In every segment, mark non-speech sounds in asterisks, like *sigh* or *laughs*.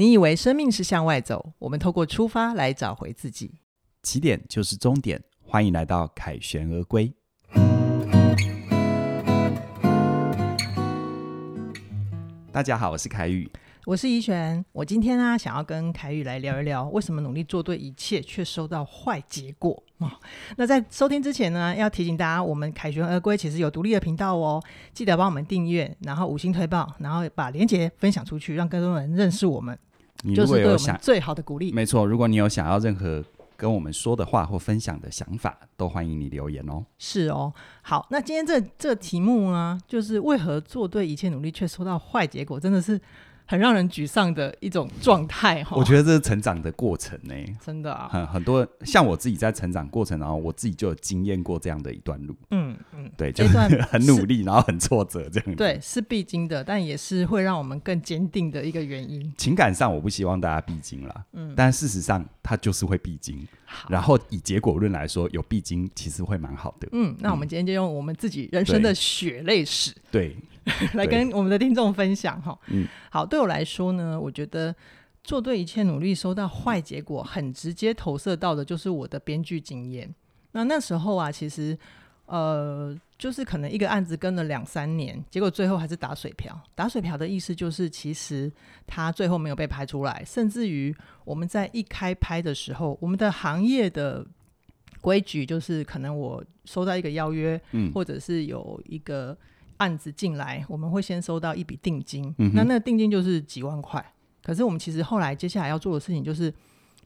你以为生命是向外走，我们透过出发来找回自己。起点就是终点，欢迎来到凯旋而归。大家好，我是凯宇。我是怡璇，我今天呢、啊、想要跟凯宇来聊一聊，为什么努力做对一切却收到坏结果、哦、那在收听之前呢，要提醒大家，我们凯旋而归其实有独立的频道哦，记得帮我们订阅，然后五星推报，然后把连结分享出去，让更多人认识我们。你如果有最好的鼓励，没错，如果你有想要任何跟我们说的话或分享的想法，都欢迎你留言哦。是哦，好，那今天这这个题目呢，就是为何做对一切努力却收到坏结果，真的是。很让人沮丧的一种状态哈，我觉得这是成长的过程呢、欸，真的啊，很很多像我自己在成长过程，然后我自己就有经验过这样的一段路，嗯嗯，对，就是 *laughs* 很努力，然后很挫折这样，对，是必经的，但也是会让我们更坚定的一个原因。情感上我不希望大家必经啦，嗯，但事实上它就是会必经，然后以结果论来说，有必经其实会蛮好的，嗯，那我们今天就用我们自己人生的血泪史，对。*laughs* 对。来跟我们的听众分享哈，嗯，好，对我来说呢，我觉得做对一切努力收到坏结果，很直接投射到的就是我的编剧经验。那那时候啊，其实呃，就是可能一个案子跟了两三年，结果最后还是打水漂。打水漂的意思就是，其实他最后没有被拍出来，甚至于我们在一开拍的时候，我们的行业的规矩就是，可能我收到一个邀约，嗯，或者是有一个。案子进来，我们会先收到一笔定金，嗯、那那个定金就是几万块。可是我们其实后来接下来要做的事情就是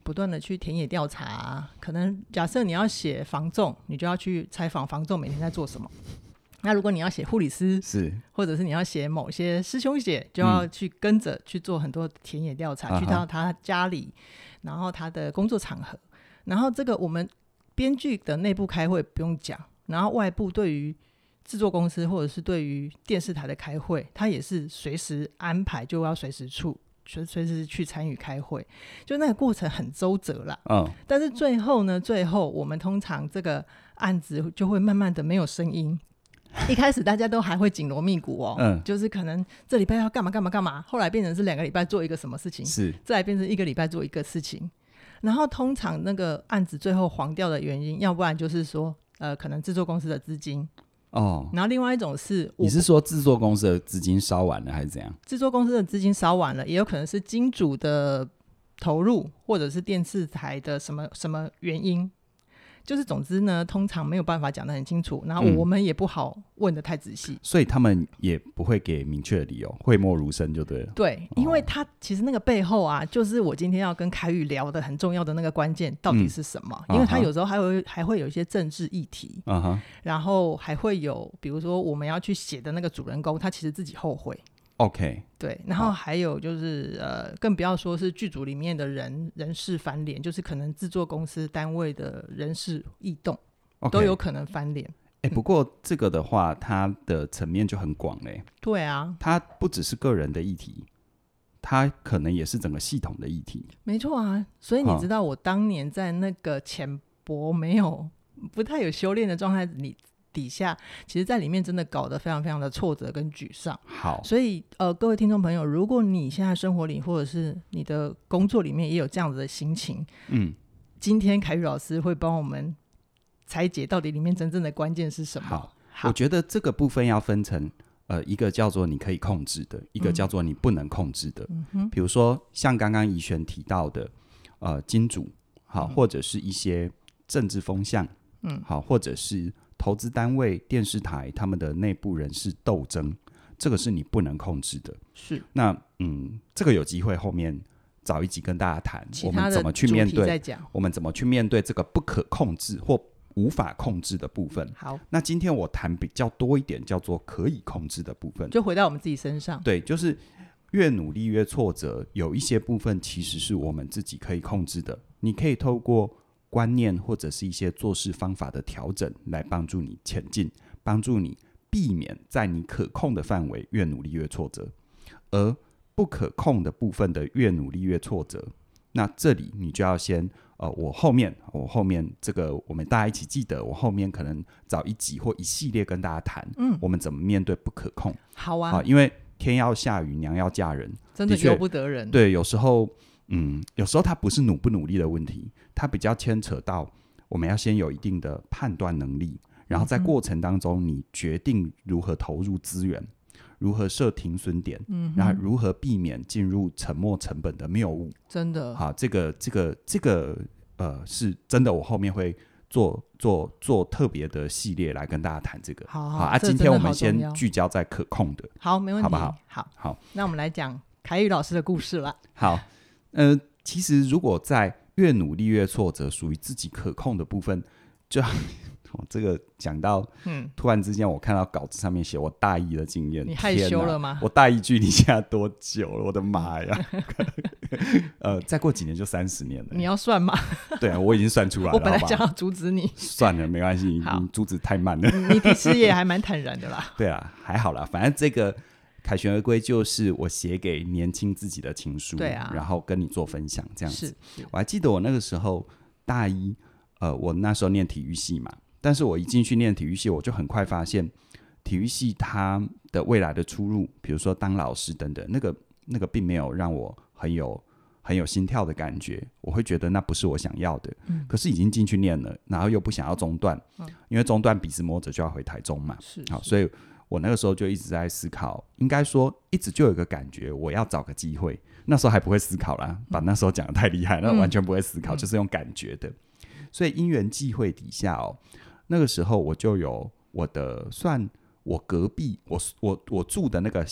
不断的去田野调查。可能假设你要写房仲，你就要去采访房仲每天在做什么。那如果你要写护理师，是，或者是你要写某些师兄姐，就要去跟着去做很多田野调查，嗯，去到他家里，然后他的工作场合，然后这个我们编剧的内部开会不用讲，然后外部对于。制作公司或者是对于电视台的开会，他也是随时安排，就要随时处，随随时去参与开会，就那个过程很周折啦。嗯，但是最后呢，最后我们通常这个案子就会慢慢的没有声音。*laughs* 一开始大家都还会紧锣密鼓哦，嗯，就是可能这礼拜要干嘛干嘛干嘛，后来变成是两个礼拜做一个什么事情，是，再来变成一个礼拜做一个事情，然后通常那个案子最后黄掉的原因，要不然就是说，呃，可能制作公司的资金。哦，然后另外一种是，你是说制作公司的资金烧完了还是怎样？制作公司的资金烧完了，也有可能是金主的投入，或者是电视台的什么什么原因。就是总之呢，通常没有办法讲得很清楚，然后我们也不好问得太仔细，嗯，所以他们也不会给明确的理由，讳莫如深就对了。对，因为他其实那个背后啊，就是我今天要跟凯宇聊的很重要的那个关键到底是什么？嗯，因为他有时候还会还会有一些政治议题，嗯，然后还会有比如说我们要去写的那个主人公，他其实自己后悔。OK，对，然后还有就是呃，更不要说是剧组里面的人人事翻脸，就是可能制作公司单位的人事异动.都有可能翻脸。哎、欸，不过这个的话，它的层面就很广嘞。对啊，它不只是个人的议题，它可能也是整个系统的议题。没错啊，所以你知道我当年在那个浅薄没有不太有修炼的状态里。底下其实，在里面真的搞得非常非常的挫折跟沮丧。好，所以呃，各位听众朋友，如果你现在生活里或者是你的工作里面也有这样子的心情，嗯，今天凯宇老师会帮我们拆解到底里面真正的关键是什么。好，好，我觉得这个部分要分成呃，一个叫做你可以控制的，一个叫做你不能控制的。嗯哼，比如说像刚刚怡璇提到的，呃，金主好，或者是一些政治风向，嗯，好，或者是。投资单位、电视台他们的内部人事斗争，这个是你不能控制的。是那嗯，这个有机会后面找一集跟大家谈，我们怎么去面对？我们怎么去面对这个不可控制或无法控制的部分？好，那今天我谈比较多一点，叫做可以控制的部分，就回到我们自己身上。对，就是越努力越挫折，有一些部分其实是我们自己可以控制的。你可以透过。观念或者是一些做事方法的调整，来帮助你前进，帮助你避免在你可控的范围越努力越挫折，而不可控的部分的越努力越挫折。那这里你就要先呃，我后面我后面这个我们大家一起记得，我后面可能找一集或一系列跟大家谈，嗯，我们怎么面对不可控。好啊，因为天要下雨，娘要嫁人，真的由不得人。对，有时候，嗯，有时候它不是努不努力的问题，它比较牵扯到我们要先有一定的判断能力，然后在过程当中，你决定如何投入资源，嗯、如何设停损点，嗯，然后如何避免进入沉没成本的谬误。真的，好，这个，这个，这个，呃，是真的，我后面会。做做做特别的系列来跟大家谈这个，好，好，好啊。今天我们先聚焦在可控的，好，没问题，好不好？好，好，那我们来讲凯宇老师的故事了。好，呃，其实如果在越努力越挫折，属于自己可控的部分，就。*laughs* 这个讲到，嗯，突然之间我看到稿子上面写我大一的经验，你害羞了吗？我大一距离现在多久了？我的妈呀！*laughs* 呃，再过几年就三十年了。你要算吗？对啊，我已经算出来了。我本来想要阻止你，算了，没关系，你阻止太慢了。你其实也还蛮坦然的啦。*laughs* 对啊，还好啦，反正这个凯旋而归就是我写给年轻自己的情书，对啊，然后跟你做分享这样子。是，我还记得我那个时候大一，呃，我那时候念体育系嘛。但是我一进去念体育系，我就很快发现，体育系它的未来的出路，比如说当老师等等，那个那个并没有让我很有很有心跳的感觉，我会觉得那不是我想要的。嗯。可是已经进去念了，然后又不想要中断，嗯，因为中断笔直摸着就要回台中嘛。是，好，所以我那个时候就一直在思考，应该说一直就有个感觉，我要找个机会。那时候还不会思考啦，把那时候讲的太厉害，那完全不会思考，嗯，就是用感觉的。所以因缘际会底下哦。那个时候我就有我的算我隔壁我我我住的那个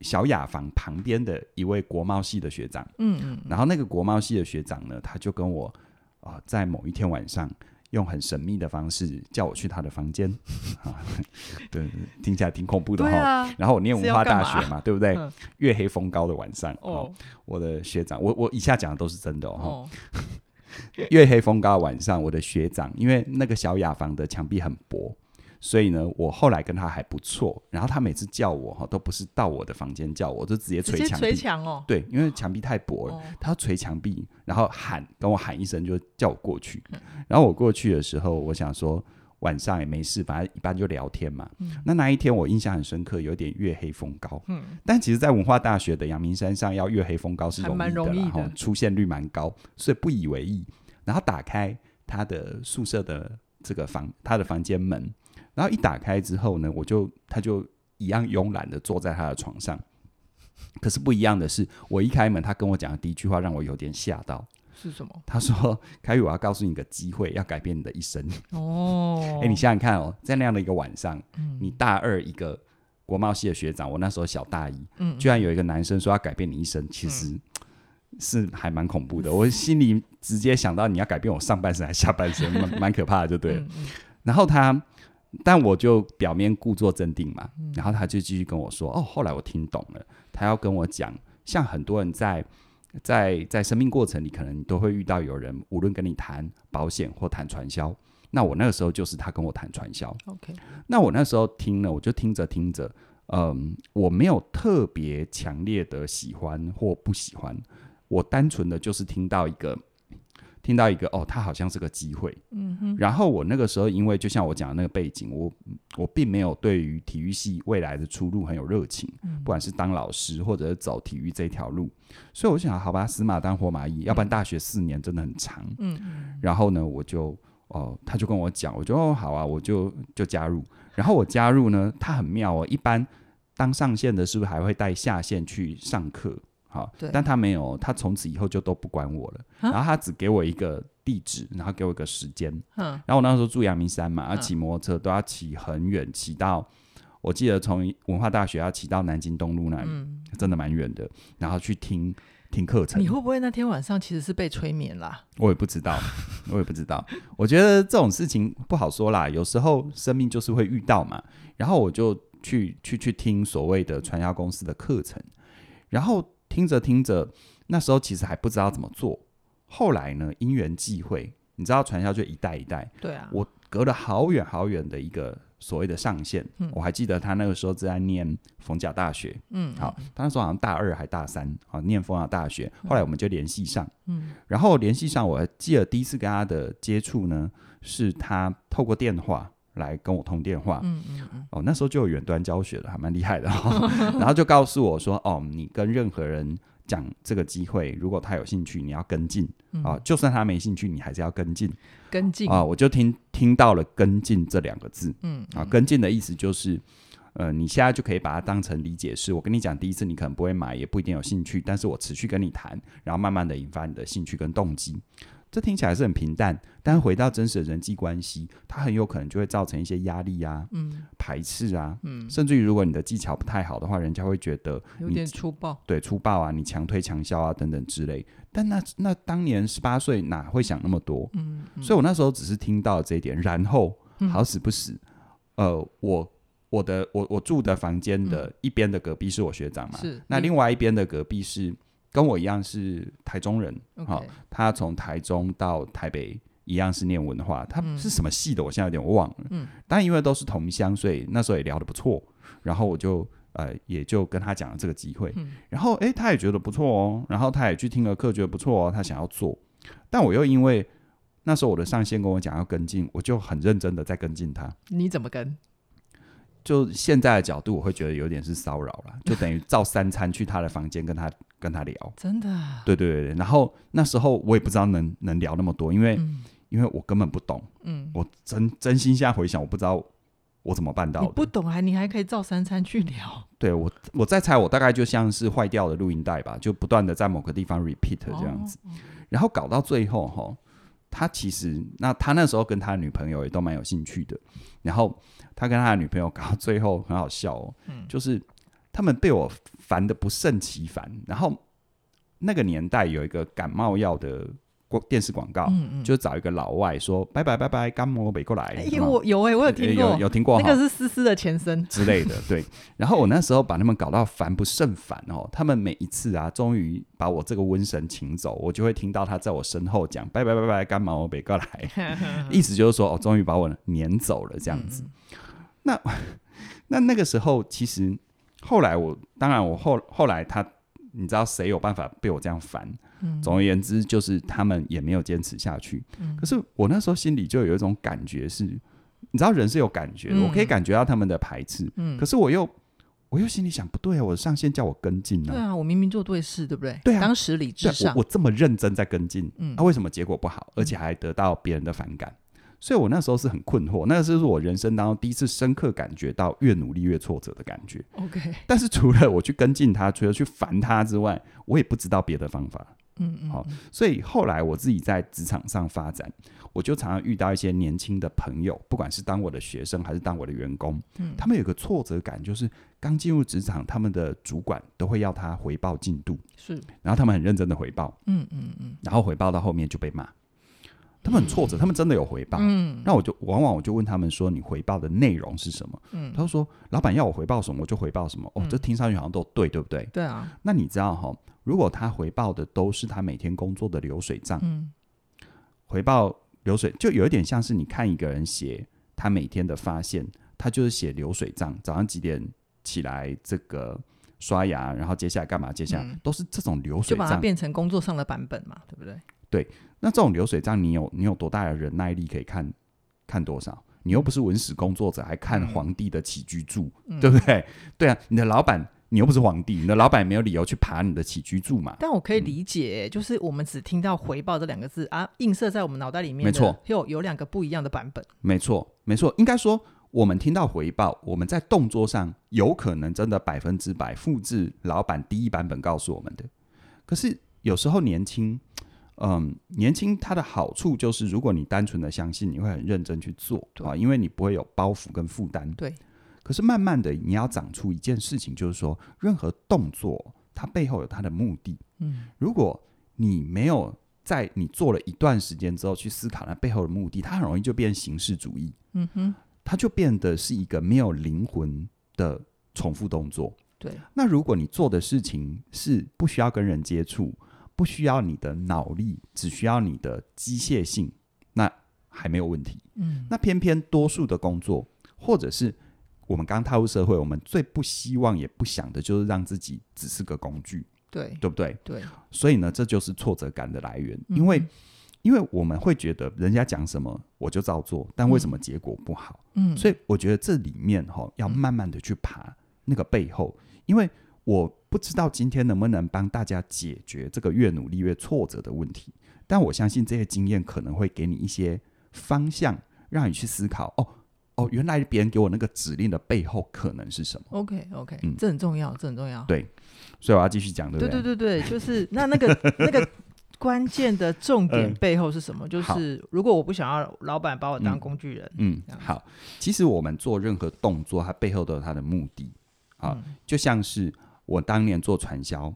小雅房旁边的一位国贸系的学长，嗯嗯，然后那个国贸系的学长呢，他就跟我啊、呃，在某一天晚上用很神秘的方式叫我去他的房间 *laughs* 啊，对，听起来挺恐怖的哈。啊、然后我念文化大学嘛，对不对？月黑风高的晚上哦，我的学长，我我以下讲的都是真的哦。哦 *laughs* 月黑风高的晚上，我的学长，因为那个小雅房的墙壁很薄，所以呢，我后来跟他还不错。然后他每次叫我哈，都不是到我的房间叫我，就直接捶墙壁。捶墙哦。对，因为墙壁太薄了，哦、他要捶墙壁，然后喊跟我喊一声，就叫我过去。然后我过去的时候，我想说。晚上也没事，反正一般就聊天嘛。嗯、那那一天我印象很深刻，有点月黑风高。嗯，但其实，在文化大学的阳明山上要月黑风高是容易的，容易的，然后出现率蛮高，所以不以为意。然后打开他的宿舍的这个房，他的房间门，然后一打开之后呢，我就他就一样慵懒的坐在他的床上。可是不一样的是，我一开门，他跟我讲的第一句话让我有点吓到。是什么？他说：“凯宇，我要告诉你一个机会，要改变你的一生。”哦，*laughs* 哎、欸，你想想看哦，在那样的一个晚上，嗯、你大二一个国贸系的学长，我那时候小大一，嗯，居然有一个男生说要改变你一生，其实是还蛮恐怖的。嗯、我心里直接想到你要改变我上半身还是下半身，蛮蛮可怕的，就对了。然后他，但我就表面故作镇定嘛，嗯、然后他就继续跟我说：“哦，后来我听懂了，他要跟我讲，像很多人在。”在在生命过程里，可能都会遇到有人，无论跟你谈保险或谈传销。那我那个时候就是他跟我谈传销。OK，那我那时候听了，我就听着听着，嗯，我没有特别强烈的喜欢或不喜欢，我单纯的就是听到一个。听到一个哦，他好像是个机会，嗯哼。然后我那个时候，因为就像我讲的那个背景，我我并没有对于体育系未来的出路很有热情，嗯、不管是当老师或者是走体育这条路，所以我想，好吧，死马当活马医，嗯、要不然大学四年真的很长，嗯。然后呢，我就哦，他就跟我讲，我就哦好啊，我就就加入。然后我加入呢，他很妙哦，一般当上线的是不是还会带下线去上课？好，但他没有，他从此以后就都不管我了。然后他只给我一个地址，然后给我一个时间。嗯，然后我那时候住阳明山嘛，要骑摩托车都要骑很远，骑到我记得从文化大学要骑到南京东路那里，嗯、真的蛮远的。然后去听听课程。你会不会那天晚上其实是被催眠啦？*laughs* 我也不知道，我也不知道。我觉得这种事情不好说啦，有时候生命就是会遇到嘛。然后我就去去去听所谓的传销公司的课程，然后。听着听着，那时候其实还不知道怎么做。后来呢，因缘际会，你知道传销就一代一代。对啊。我隔了好远好远的一个所谓的上线，嗯、我还记得他那个时候正在念逢甲大学。嗯。好，他那时候好像大二还大三好，念逢甲大学。后来我们就联系上。嗯。然后联系上，我还记得第一次跟他的接触呢，是他透过电话，来跟我通电话。嗯嗯嗯。哦，那时候就有远端教学了，还蛮厉害的。*laughs* 然后就告诉我说：“哦，你跟任何人讲这个机会，如果他有兴趣，你要跟进啊。就算他没兴趣，你还是要跟进。跟进啊，我就听听到了‘跟进’这两个字。嗯啊，跟进的意思就是。”呃，你现在就可以把它当成理解是，我跟你讲，第一次你可能不会买，也不一定有兴趣，但是我持续跟你谈，然后慢慢的引发你的兴趣跟动机。这听起来是很平淡，但回到真实的人际关系，它很有可能就会造成一些压力啊，嗯，排斥啊，嗯，甚至于如果你的技巧不太好的话，人家会觉得有点粗暴，对，粗暴啊，你强推强销啊等等之类。但那那当年十八岁哪会想那么多？嗯，嗯，所以我那时候只是听到这一点，然后好死不死，嗯、呃，我。我的我我住的房间的一边的隔壁是我学长嘛，是那另外一边的隔壁是跟我一样是台中人，好他从台中到台北一样是念文化，他是什么系的？我现在有点忘了。嗯，但因为都是同乡，所以那时候也聊得不错。然后我就呃也就跟他讲了这个机会，嗯、然后诶，他也觉得不错哦，然后他也去听了课，觉得不错哦，他想要做。但我又因为那时候我的上线跟我讲要跟进，我就很认真的在跟进他。你怎么跟？就现在的角度，我会觉得有点是骚扰了，就等于照三餐去他的房间跟他跟他聊，真的，对对对。然后那时候我也不知道能能聊那么多，因为、嗯、因为我根本不懂，嗯，我真真心现在回想，我不知道我怎么办到的。你不懂还你还可以照三餐去聊？对我我在猜，我大概就像是坏掉的录音带吧，就不断的在某个地方 repeat 这样子，哦、然后搞到最后哈，他其实那他那时候跟他的女朋友也都蛮有兴趣的，然后。他跟他的女朋友搞到最后很好笑哦，嗯、就是他们被我烦得不胜其烦。然后那个年代有一个感冒药的电视广告，嗯嗯、就找一个老外说：“拜拜拜拜，感冒别过来。欸”哎，我有哎、欸，我有听过，有有听过，那个是思思的前身之类的。对，然后我那时候把他们搞到烦不胜烦哦。他们每一次啊，终于把我这个瘟神请走，我就会听到他在我身后讲：“拜拜拜拜，干毛北过来。*laughs* ”意思就是说，哦，终于把我撵走了这样子。嗯那 *laughs* 那那个时候，其实后来我当然我后后来他，你知道谁有办法被我这样烦？嗯，总而言之，就是他们也没有坚持下去。嗯，可是我那时候心里就有一种感觉是，你知道人是有感觉的，嗯，我可以感觉到他们的排斥。嗯，可是我又我又心里想，不对啊，我上线叫我跟进呢。对啊，我明明做对事，对不对？对啊，当时理智上，我我这么认真在跟进，嗯，那为什么结果不好，而且还得到别人的反感？所以我那时候是很困惑，那个是我人生当中第一次深刻感觉到越努力越挫折的感觉。OK，但是除了我去跟进他，除了去烦他之外，我也不知道别的方法。嗯嗯，好，所以后来我自己在职场上发展，我就常常遇到一些年轻的朋友，不管是当我的学生还是当我的员工，嗯，他们有个挫折感，就是刚进入职场，他们的主管都会要他回报进度，是，然后他们很认真的回报，嗯嗯嗯，然后回报到后面就被骂。他们很挫折，他们真的有回报。嗯，那我就往往我就问他们说：“你回报的内容是什么？”嗯，他说：“老板要我回报什么，我就回报什么。”哦，这听上去好像都对，对不对？对啊。那你知道哈，如果他回报的都是他每天工作的流水账，嗯，回报流水就有一点像是你看一个人写他每天的发现，他就是写流水账，早上几点起来，这个刷牙，然后接下来干嘛？接下来都是这种流水账，就把它变成工作上的版本嘛，对不对？对。那这种流水账，你有你有多大的忍耐力可以看看多少？你又不是文史工作者，还看皇帝的起居注，嗯、对不对？对啊，你的老板，你又不是皇帝，你的老板没有理由去爬你的起居注嘛？但我可以理解，嗯、就是我们只听到回报这两个字啊，映射在我们脑袋里面，没错，有有两个不一样的版本。没错，没错，应该说，我们听到回报，我们在动作上有可能真的百分之百复制老板第一版本告诉我们的。可是有时候年轻。嗯，年轻它的好处就是，如果你单纯的相信，你会很认真去做对啊，因为你不会有包袱跟负担。对。可是慢慢的，你要长出一件事情，就是说，任何动作它背后有它的目的。嗯。如果你没有在你做了一段时间之后去思考它背后的目的，它很容易就变形式主义。嗯哼。它就变得是一个没有灵魂的重复动作。对。那如果你做的事情是不需要跟人接触，不需要你的脑力，只需要你的机械性，那还没有问题。嗯，那偏偏多数的工作，或者是我们刚踏入社会，我们最不希望也不想的就是让自己只是个工具，对，对不对？对。所以呢，这就是挫折感的来源，因为、嗯、因为我们会觉得人家讲什么我就照做，但为什么结果不好？嗯，所以我觉得这里面哈、哦、要慢慢的去爬那个背后，嗯、因为我不知道今天能不能帮大家解决这个越努力越挫折的问题，但我相信这些经验可能会给你一些方向，让你去思考哦哦，原来别人给我那个指令的背后可能是什么？OK OK，嗯，这很重要，这很重要。对，所以我要继续讲，对不对？对对对对，就是 *laughs* 那那个那个。关键的重点背后是什么？嗯、就是如果我不想要老板把我当工具人，嗯，嗯，好，其实我们做任何动作，它背后都有它的目的。好，嗯、就像是我当年做传销，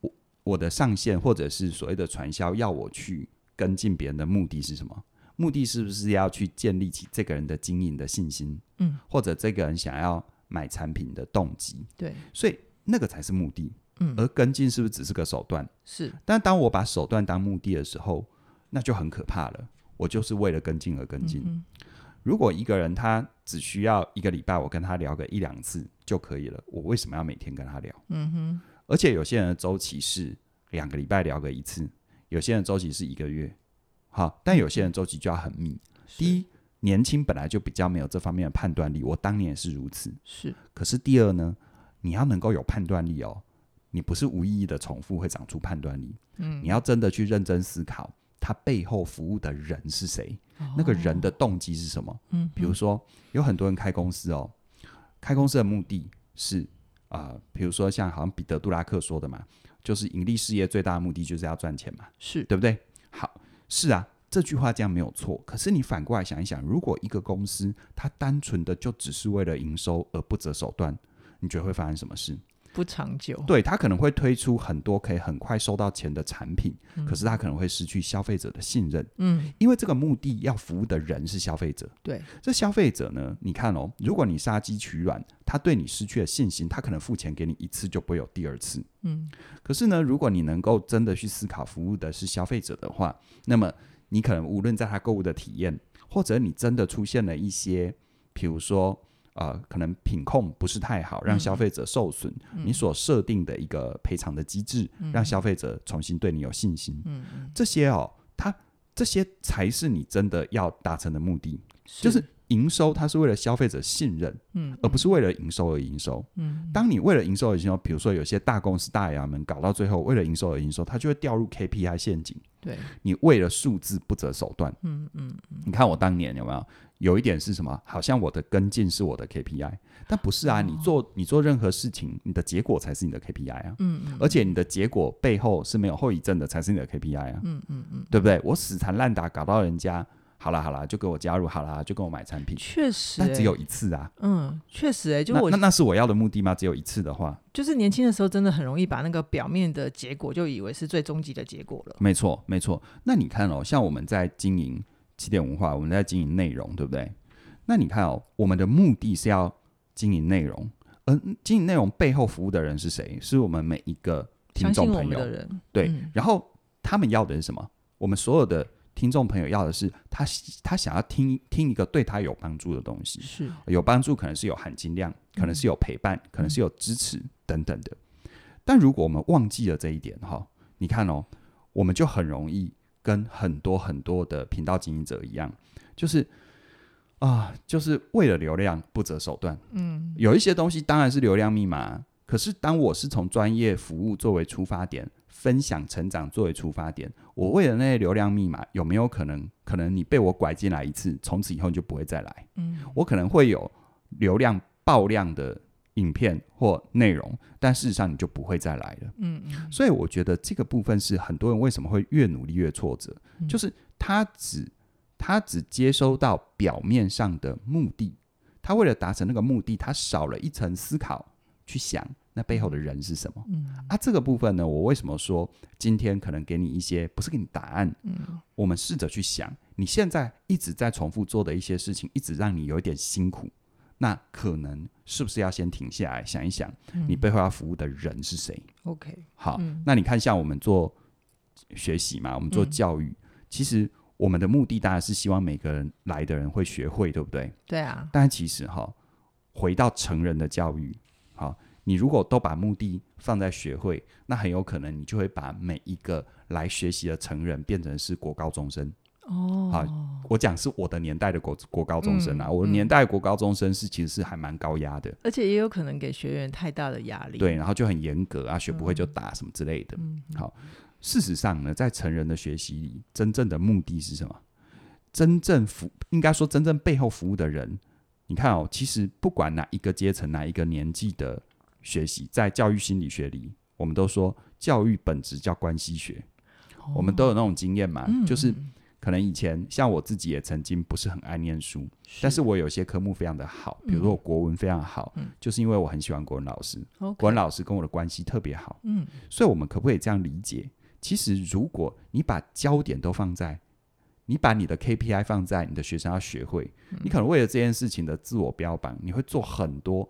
我我的上线或者是所谓的传销要我去跟进别人的目的是什么？目的是不是要去建立起这个人的经营的信心？嗯，或者这个人想要买产品的动机？对，所以那个才是目的。嗯，而跟进是不是只是个手段？是。但当我把手段当目的的时候，那就很可怕了。我就是为了跟进而跟进。嗯、如果一个人他只需要一个礼拜，我跟他聊个一两次就可以了，我为什么要每天跟他聊？嗯哼。而且有些人的周期是两个礼拜聊个一次，有些人周期是一个月。好，但有些人周期就要很密。第一，年轻本来就比较没有这方面的判断力，我当年也是如此。是。可是第二呢，你要能够有判断力哦。你不是无意义的重复会长出判断力，嗯，你要真的去认真思考，他背后服务的人是谁，哦、那个人的动机是什么？嗯，比如说有很多人开公司哦，开公司的目的是啊、呃，比如说像好像彼得·杜拉克说的嘛，就是盈利事业最大的目的就是要赚钱嘛，是对不对？好，是啊，这句话这样没有错。可是你反过来想一想，如果一个公司它单纯的就只是为了营收而不择手段，你觉得会发生什么事？不长久，对，他可能会推出很多可以很快收到钱的产品，嗯、可是他可能会失去消费者的信任，嗯，因为这个目的要服务的人是消费者，对，这消费者呢，你看哦，如果你杀鸡取卵，他对你失去了信心，他可能付钱给你一次就不会有第二次，嗯，可是呢，如果你能够真的去思考服务的是消费者的话，那么你可能无论在他购物的体验，或者你真的出现了一些，比如说。呃，可能品控不是太好，让消费者受损。嗯、你所设定的一个赔偿的机制，嗯、让消费者重新对你有信心。嗯，这些哦，它这些才是你真的要达成的目的，是就是营收，它是为了消费者信任，嗯，而不是为了营收而营收。嗯，当你为了营收而营收，比如说有些大公司大衙门搞到最后，为了营收而营收，它就会掉入 KPI 陷阱。对，你为了数字不择手段。嗯嗯，嗯你看我当年有没有？有一点是什么？好像我的跟进是我的 KPI，但不是啊！哦、你做你做任何事情，你的结果才是你的 KPI 啊！嗯，嗯，而且你的结果背后是没有后遗症的，才是你的 KPI 啊！嗯嗯嗯，对不对？我死缠烂打搞到人家好了好了，就给我加入好了，就给我买产品，确实，那只有一次啊！嗯，确实哎、欸，就我那那，那是我要的目的吗？只有一次的话，就是年轻的时候真的很容易把那个表面的结果就以为是最终极的结果了。没错没错，那你看哦，像我们在经营起点文化，我们在经营内容，对不对？那你看哦，我们的目的是要经营内容，而经营内容背后服务的人是谁？是我们每一个听众朋友的人。对，嗯、然后他们要的是什么？我们所有的听众朋友要的是他他想要听听一个对他有帮助的东西，是有帮助，可能是有含金量，可能是有陪伴，嗯、可能是有支持等等的。但如果我们忘记了这一点哈，你看哦，我们就很容易跟很多很多的频道经营者一样，就是。啊，就是为了流量不择手段。嗯，有一些东西当然是流量密码，可是当我是从专业服务作为出发点，分享成长作为出发点，我为了那些流量密码，有没有可能？可能你被我拐进来一次，从此以后你就不会再来。嗯，我可能会有流量爆量的影片或内容，但事实上你就不会再来了。嗯嗯，所以我觉得这个部分是很多人为什么会越努力越挫折，嗯、就是他只。他只接收到表面上的目的，他为了达成那个目的，他少了一层思考，去想那背后的人是什么。嗯，啊，这个部分呢，我为什么说今天可能给你一些，不是给你答案。嗯，我们试着去想，你现在一直在重复做的一些事情，一直让你有一点辛苦，那可能是不是要先停下来想一想，你背后要服务的人是谁？OK，好，嗯，那你看，像我们做学习嘛，我们做教育，嗯，其实。我们的目的当然是希望每个人来的人会学会，对不对？对啊。但其实哈，回到成人的教育，好，你如果都把目的放在学会，那很有可能你就会把每一个来学习的成人变成是国高中生哦，好，我讲是我的年代的国国高中生啊，嗯、我年代国高中生是其实是还蛮高压的，而且也有可能给学员太大的压力。对，然后就很严格啊，学不会就打什么之类的。嗯、好，事实上呢，在成人的学习里，真正的目的是什么？真正服应该说真正背后服务的人，你看哦，其实不管哪一个阶层、哪一个年纪的学习，在教育心理学里，我们都说教育本质叫关系学。哦、我们都有那种经验嘛，嗯、就是可能以前像我自己也曾经不是很爱念书，是。但是我有些科目非常的好，比如说我国文非常好，嗯、就是因为我很喜欢国文老师，嗯、国文老师跟我的关系特别好，嗯，所以我们可不可以这样理解？其实如果你把焦点都放在你把你的 KPI 放在你的学生要学会，嗯、你可能为了这件事情的自我标榜，你会做很多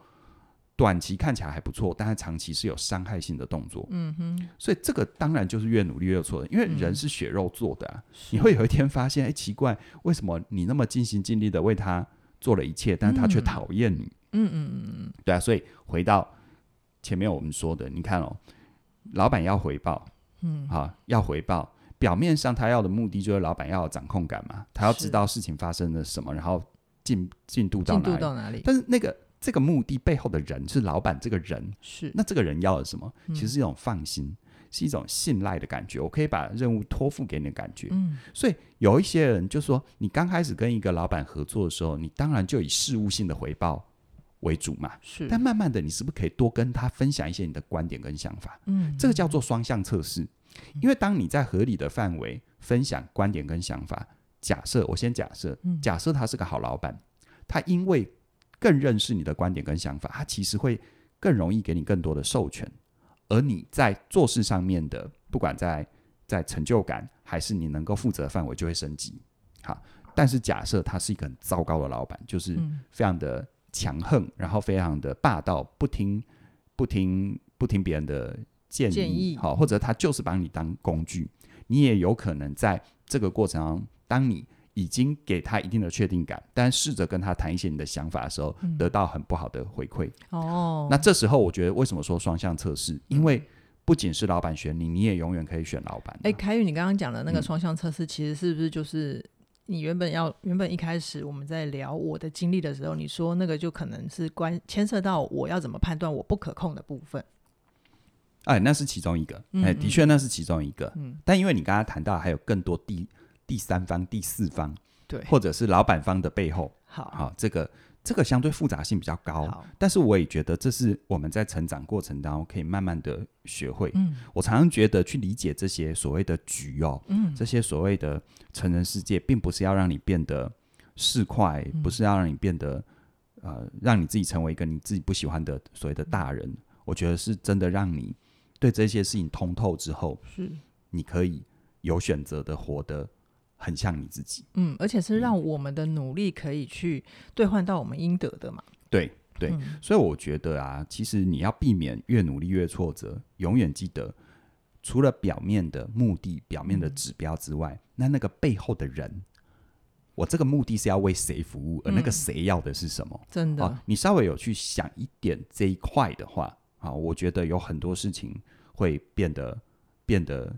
短期看起来还不错，但是长期是有伤害性的动作。嗯哼，所以这个当然就是越努力越错的，因为人是血肉做的啊。嗯、你会有一天发现，哎，奇怪，为什么你那么尽心尽力的为他做了一切，但是他却讨厌你？嗯嗯嗯嗯，对啊。所以回到前面我们说的，你看哦，老板要回报，嗯，啊，要回报。表面上他要的目的就是老板要有掌控感嘛，他要知道事情发生了什么，然后进进度到哪里。进度到哪里？但是那个这个目的背后的人是老板这个人，是那这个人要的什么？其实是一种放心，嗯、是一种信赖的感觉。我可以把任务托付给你的感觉。嗯，所以有一些人就说，你刚开始跟一个老板合作的时候，你当然就以事务性的回报为主嘛。是，但慢慢的，你是不是可以多跟他分享一些你的观点跟想法？嗯，这个叫做双向测试。因为当你在合理的范围分享观点跟想法，假设我先假设，假设他是个好老板，他因为更认识你的观点跟想法，他其实会更容易给你更多的授权，而你在做事上面的，不管在在成就感还是你能够负责的范围就会升级。好，但是假设他是一个很糟糕的老板，就是非常的强横，然后非常的霸道，不听不听不听别人的。建议，建议好，或者他就是把你当工具，你也有可能在这个过程中，当你已经给他一定的确定感，但试着跟他谈一些你的想法的时候，嗯、得到很不好的回馈。哦，那这时候我觉得为什么说双向测试？因为不仅是老板选你，你也永远可以选老板。哎、欸，凯宇，你刚刚讲的那个双向测试，其实是不是就是你原本要原本一开始我们在聊我的经历的时候，你说那个就可能是关牵涉到我要怎么判断我不可控的部分？哎，那是其中一个，哎，的确那是其中一个。嗯，但因为你刚刚谈到还有更多第第三方、第四方，对，或者是老板方的背后，好，好，这个这个相对复杂性比较高。但是我也觉得这是我们在成长过程当中可以慢慢的学会。嗯，我常常觉得去理解这些所谓的局哦，嗯，这些所谓的成人世界，并不是要让你变得市侩，不是要让你变得呃，让你自己成为一个你自己不喜欢的所谓的大人。我觉得是真的让你。对这些事情通透之后，是你可以有选择的活得很像你自己。嗯，而且是让我们的努力可以去兑换到我们应得的嘛。对对，嗯、所以我觉得啊，其实你要避免越努力越挫折，永远记得，除了表面的目的、表面的指标之外，嗯、那那个背后的人，我这个目的是要为谁服务，而那个谁要的是什么？真的、你稍微有去想一点这一块的话。啊，我觉得有很多事情会变得变得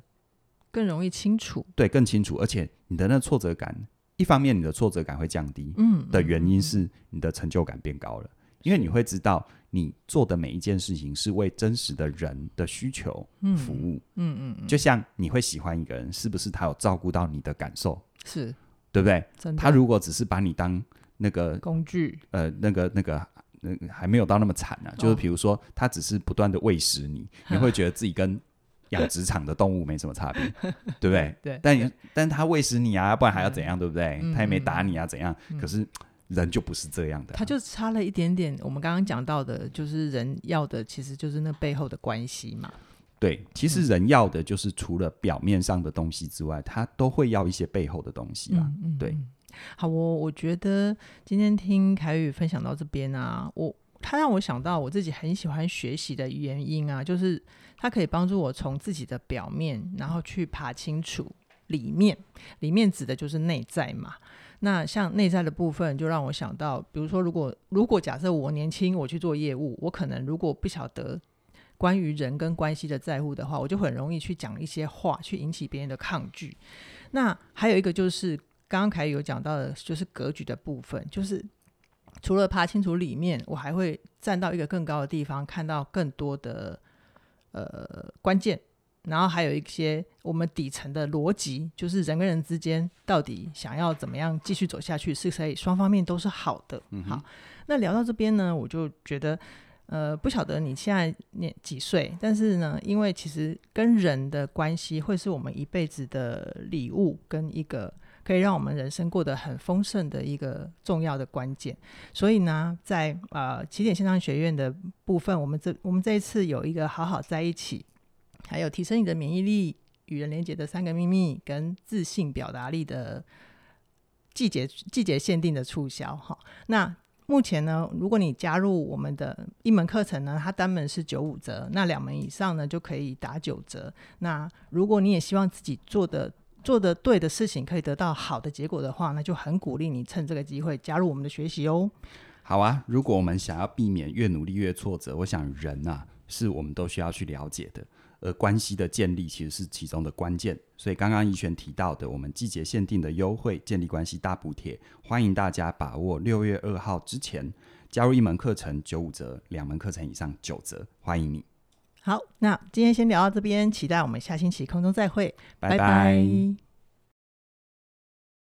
更容易清楚，对，更清楚。而且你的那挫折感，一方面你的挫折感会降低，嗯，的原因是你的成就感变高了，嗯、因为你会知道你做的每一件事情是为真实的人的需求服务，嗯嗯，嗯，就像你会喜欢一个人，是不是他有照顾到你的感受？是，对不对？他如果只是把你当那个工具，呃，那个那个。还没有到那么惨呢、啊，就是比如说，他只是不断的喂食你，哦、你会觉得自己跟养殖场的动物没什么差别，*laughs* 对不对？对。但你，但他喂食你啊，不然还要怎样，对不对？他也没打你啊，怎样？可是人就不是这样的、啊，它就差了一点点。我们刚刚讲到的，就是人要的，其实就是那背后的关系嘛。对，其实人要的就是除了表面上的东西之外，他都会要一些背后的东西啦。嗯、对。好，我我觉得今天听凯宇分享到这边啊，我他让我想到我自己很喜欢学习的原因啊，就是他可以帮助我从自己的表面，然后去爬清楚里面。里面指的就是内在嘛。那像内在的部分，就让我想到，比如说，如果如果假设我年轻，我去做业务，我可能如果不晓得。关于人跟关系的在乎的话，我就很容易去讲一些话，去引起别人的抗拒。那还有一个就是刚刚凯有讲到的，就是格局的部分，就是除了爬清楚里面，我还会站到一个更高的地方，看到更多的呃关键。然后还有一些我们底层的逻辑，就是人跟人之间到底想要怎么样继续走下去，是可以双方面都是好的。嗯、好，那聊到这边呢，我就觉得，呃，不晓得你现在年几岁，但是呢，因为其实跟人的关系会是我们一辈子的礼物，跟一个可以让我们人生过得很丰盛的一个重要的关键。所以呢，在呃起点线上学院的部分，我们这我们这一次有一个好好在一起。还有提升你的免疫力、与人连结的三个秘密，跟自信表达力的季节季节限定的促销哈。那目前呢，如果你加入我们的一门课程呢，它单门是九五折，那两门以上呢就可以打九折。那如果你也希望自己做的做的对的事情可以得到好的结果的话，那就很鼓励你趁这个机会加入我们的学习哦。好啊，如果我们想要避免越努力越挫折，我想人啊是我们都需要去了解的。而关系的建立其实是其中的关键，所以刚刚怡璇提到的，我们季节限定的优惠建立关系大补贴，欢迎大家把握六月二号之前加入一门课程九五折，两门课程以上九折，欢迎你。好，那今天先聊到这边，期待我们下星期空中再会，拜拜。拜拜。